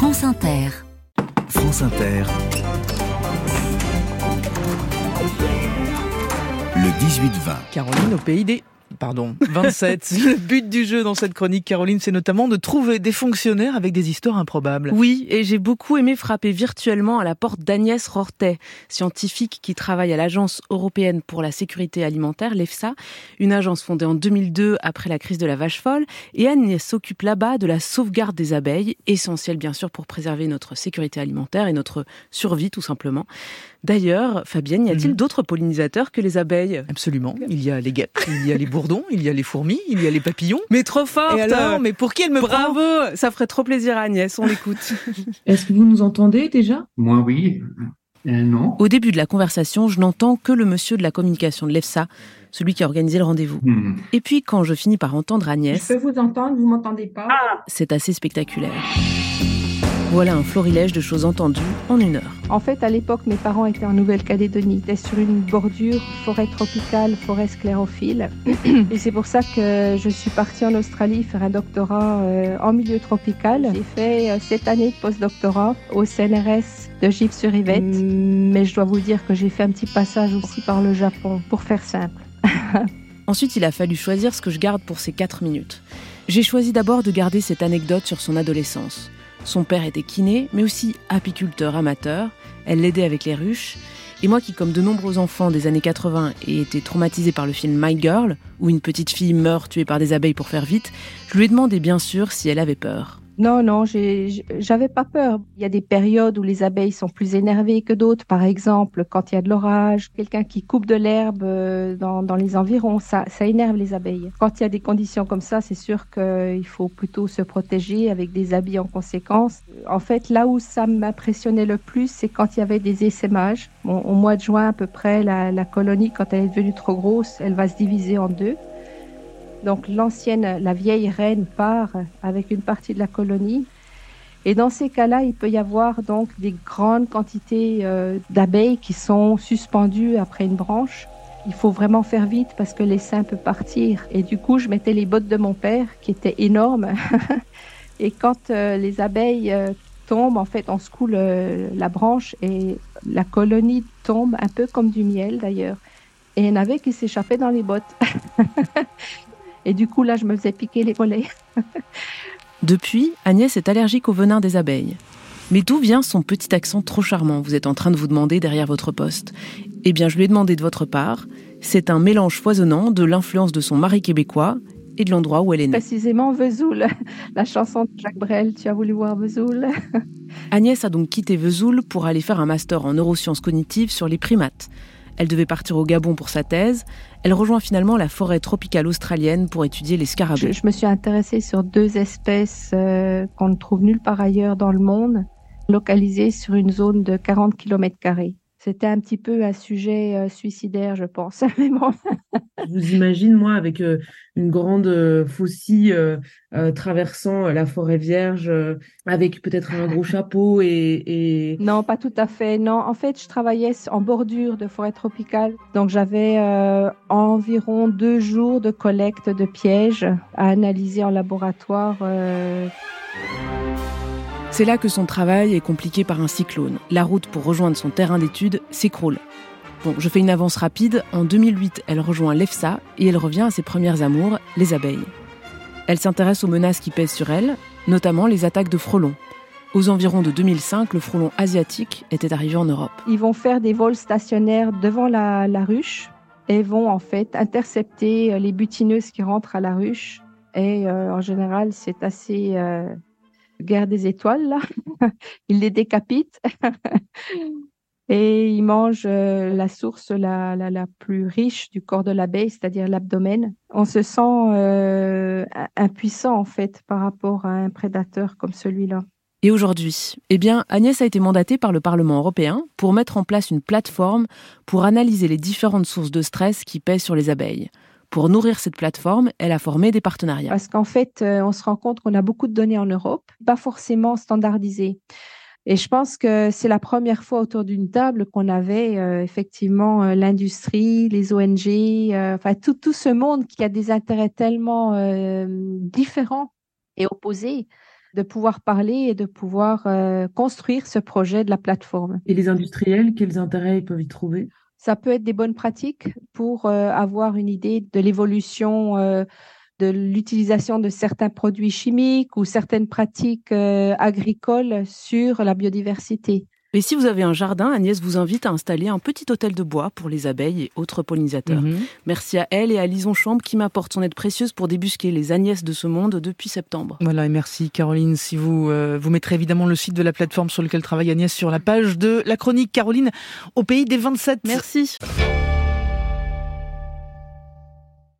France Inter. France Inter. Le 18-20. Caroline au pays des pardon, 27. le but du jeu dans cette chronique, Caroline, c'est notamment de trouver des fonctionnaires avec des histoires improbables. Oui, et j'ai beaucoup aimé frapper virtuellement à la porte d'Agnès Rortet, scientifique qui travaille à l'Agence européenne pour la sécurité alimentaire, l'EFSA, une agence fondée en 2002 après la crise de la vache folle. Et Agnès s'occupe là-bas de la sauvegarde des abeilles, essentielle bien sûr pour préserver notre sécurité alimentaire et notre survie tout simplement. D'ailleurs, Fabienne, y a-t-il mhm. d'autres pollinisateurs que les abeilles? Absolument. Il y a les guêpes, il y a les bourdons, il y a les fourmis, il y a les papillons. Mais trop fort Et alors Mais pour qui elle me Bravo Ça ferait trop plaisir à Agnès, on l'écoute. Est-ce que vous nous entendez déjà? Moi, oui. Euh, non. Au début de la conversation, je n'entends que le monsieur de la communication de l'EFSA, celui qui a organisé le rendez-vous. Hmm. Et puis, quand je finis par entendre Agnès... Je peux vous entendre, vous m'entendez pas? C'est assez spectaculaire. Voilà un florilège de choses entendues en une heure. En fait, à l'époque, mes parents étaient en Nouvelle-Calédonie. Ils étaient sur une bordure forêt tropicale, forêt sclérophile. Et c'est pour ça que je suis partie en Australie faire un doctorat euh, en milieu tropical. J'ai fait euh, cette année de post-doctorat au CNRS de Givres-sur-Yvette. Mm, mais je dois vous dire que j'ai fait un petit passage aussi par le Japon, pour faire simple. Ensuite, il a fallu choisir ce que je garde pour ces quatre minutes. J'ai choisi d'abord de garder cette anecdote sur son adolescence. Son père était kiné, mais aussi apiculteur amateur. Elle l'aidait avec les ruches. Et moi qui, comme de nombreux enfants des années 80, ai été traumatisé par le film My Girl, où une petite fille meurt tuée par des abeilles pour faire vite, je lui ai demandé bien sûr si elle avait peur. Non, non, j'avais pas peur. Il y a des périodes où les abeilles sont plus énervées que d'autres. Par exemple, quand il y a de l'orage, quelqu'un qui coupe de l'herbe euh, dans, dans, les environs, ça, ça énerve les abeilles. Quand il y a des conditions comme ça, c'est sûr qu'il faut plutôt se protéger avec des habits en conséquence. En fait, là où ça m'impressionnait le plus, c'est quand il y avait des essaimages. au mois de juin à peu près, la, la colonie, quand elle est devenue trop grosse, elle va se diviser en deux. Donc l'ancienne, la vieille reine part avec une partie de la colonie. Et dans ces cas-là, il peut y avoir donc des grandes quantités euh, d'abeilles qui sont suspendues après une branche. Il faut vraiment faire vite parce que l'essaim peut partir. Et du coup, je mettais les bottes de mon père qui étaient énormes. et quand euh, les abeilles euh, tombent, en fait, on secoue la branche et la colonie tombe un peu comme du miel d'ailleurs. Et il y en avait qui s'échappaient dans les bottes. Et du coup, là, je me faisais piquer les mollets. Depuis, Agnès est allergique au venin des abeilles. Mais d'où vient son petit accent trop charmant Vous êtes en train de vous demander derrière votre poste. Eh bien, je lui ai demandé de votre part. C'est un mélange foisonnant de l'influence de son mari québécois et de l'endroit où elle est née. Précisément Vesoul, la chanson de Jacques Brel, tu as voulu voir Vesoul. Agnès a donc quitté Vesoul pour aller faire un master en neurosciences cognitives sur les primates. Elle devait partir au Gabon pour sa thèse. Elle rejoint finalement la forêt tropicale australienne pour étudier les scarabées. Je, me suis intéressée sur deux espèces euh, qu'on ne trouve nulle part ailleurs dans le monde, localisées sur une zone de 40 km c'était un petit peu un sujet euh, suicidaire, je pense. je vous imagine, moi, avec euh, une grande euh, faucille traversant la forêt vierge, avec peut-être un gros chapeau et, Non, pas tout à fait. Non, en fait, je travaillais en bordure de forêt tropicale. Donc, j'avais environ deux jours de collecte de pièges à analyser en laboratoire. C'est là que son travail est compliqué par un cyclone. La route pour rejoindre son terrain d'études s'écroule. Bon, je fais une avance rapide. En 2008, elle rejoint l'EFSA et elle revient à ses premières amours, les abeilles. Elle s'intéresse aux menaces qui pèsent sur elle, notamment les attaques de frelons. Aux environs de 2005, le frelon asiatique était arrivé en Europe. Ils vont faire des vols stationnaires devant la, ruche et vont en fait intercepter les butineuses qui rentrent à la ruche. Et euh, en général, c'est assez euh, guerre des étoiles, là. il les décapite. et il mange euh, la source la, la, plus riche du corps de l'abeille, c'est-à-dire l'abdomen. On se sent euh, impuissant, en fait, par rapport à un prédateur comme celui-là. Et aujourd'hui, eh bien, Agnès a été mandatée par le Parlement européen pour mettre en place une plateforme pour analyser les différentes sources de stress qui pèsent sur les abeilles. Pour nourrir cette plateforme, elle a formé des partenariats. Parce qu'en fait, euh, on se rend compte qu'on a beaucoup de données en Europe, pas forcément standardisées. Et je pense que c'est la première fois autour d'une table qu'on avait euh, effectivement euh, l'industrie, les ONG, enfin tout, tout ce monde qui a des intérêts tellement différents et opposés de pouvoir parler et de pouvoir euh, construire ce projet de la plateforme. Et les industriels, quels intérêts ils peuvent y trouver? Ça peut être des bonnes pratiques pour euh, avoir une idée de l'évolution euh, de l'utilisation de certains produits chimiques ou certaines pratiques agricoles sur la biodiversité. Et si vous avez un jardin, Agnès vous invite à installer un petit hôtel de bois pour les abeilles et autres pollinisateurs. Mhm. Merci à elle et à Lison Chambre qui m'apporte son aide précieuse pour débusquer les Agnès de ce monde depuis septembre. Voilà, et merci Caroline. Si vous, euh, vous mettrez évidemment le site de la plateforme sur lequel travaille Agnès sur la page de la chronique Caroline au pays des 27. Merci.